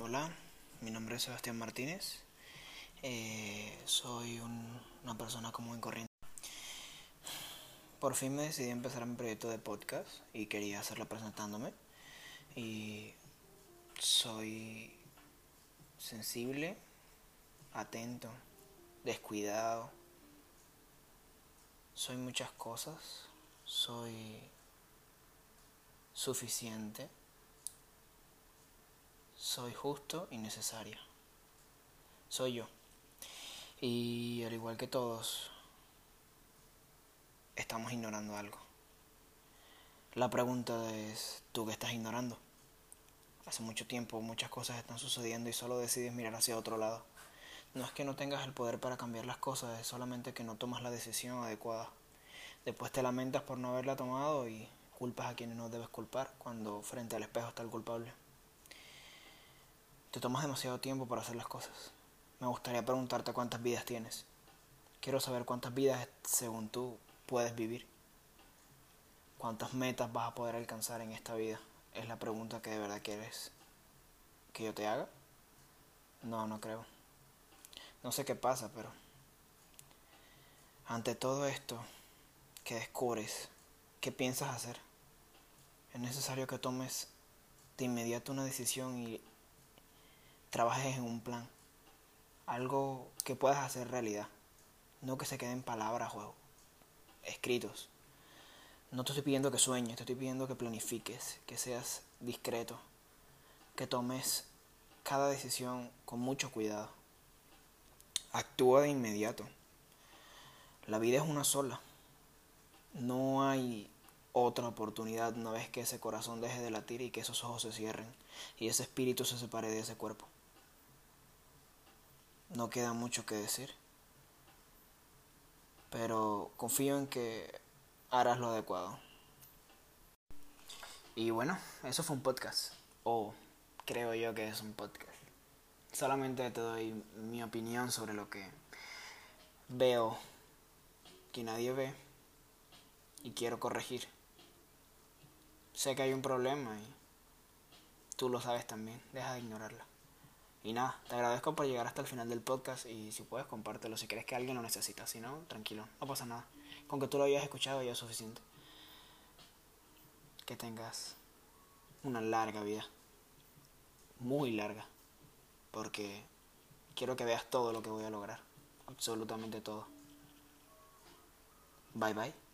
Hola, mi nombre es Sebastián Martínez. Eh, soy una persona común y corriente. Por fin me decidí empezar mi proyecto de podcast y quería hacerlo presentándome. Y soy sensible, atento, descuidado. Soy muchas cosas. Soy suficiente soy justo y necesario. Soy yo. Y al igual que todos, estamos ignorando algo. La pregunta es, ¿tú qué estás ignorando? Hace mucho tiempo muchas cosas están sucediendo y solo decides mirar hacia otro lado. No es que no tengas el poder para cambiar las cosas, es solamente que no tomas la decisión adecuada. Después te lamentas por no haberla tomado y culpas a quienes no debes culpar cuando frente al espejo está el culpable. Te tomas demasiado tiempo para hacer las cosas. Me gustaría preguntarte cuántas vidas tienes. Quiero saber cuántas vidas, según tú, puedes vivir. ¿Cuántas metas vas a poder alcanzar en esta vida? Es la pregunta que de verdad quieres que yo te haga. No, no creo. No sé qué pasa, pero ante todo esto que descubres, ¿qué piensas hacer? Es necesario que tomes de inmediato una decisión y trabajes en un plan. Algo que puedas hacer realidad. No que se queden palabras o escritos. No te estoy pidiendo que sueñes, te estoy pidiendo que planifiques, que seas discreto, que tomes cada decisión con mucho cuidado. Actúa de inmediato. La vida es una sola. No hay otra oportunidad una vez que ese corazón deje de latir y que esos ojos se cierren y ese espíritu se separe de ese cuerpo. No queda mucho que decir. Pero confío en que harás lo adecuado. Y bueno, eso fue un podcast. O creo yo que es un podcast. Solamente te doy mi opinión sobre lo que veo que nadie ve y quiero corregir. Sé que hay un problema y tú lo sabes también. Deja de ignorarla. Y nada, te agradezco por llegar hasta el final del podcast y si puedes compártelo si crees que alguien lo necesita. Si no, tranquilo, no pasa nada. Con que tú lo hayas escuchado ya es suficiente. Que tengas una larga vida. Muy larga. Porque quiero que veas todo lo que voy a lograr. Absolutamente todo. Bye bye.